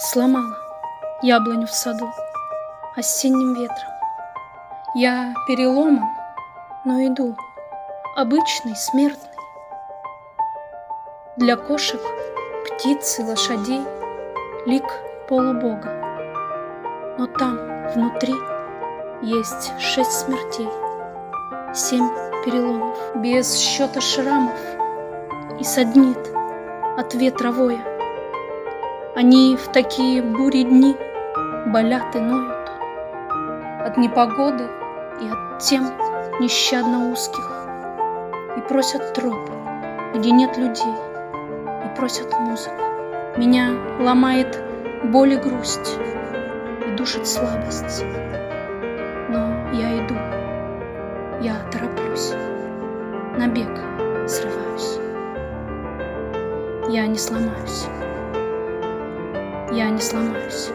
Сломала яблоню в саду осенним ветром. Я переломан, но иду, обычный, смертный. Для кошек, птиц и лошадей лик полубога. Но там, внутри, есть шесть смертей, семь переломов, без счета шрамов и саднит от ветра воя. Они в такие бури дни болят и ноют От непогоды и от тем нещадно узких И просят троп, где нет людей, И просят музыку. Меня ломает боль и грусть, И душит слабость. Но я иду, я тороплюсь, На бег срываюсь. Я не сломаюсь я не сломаюсь.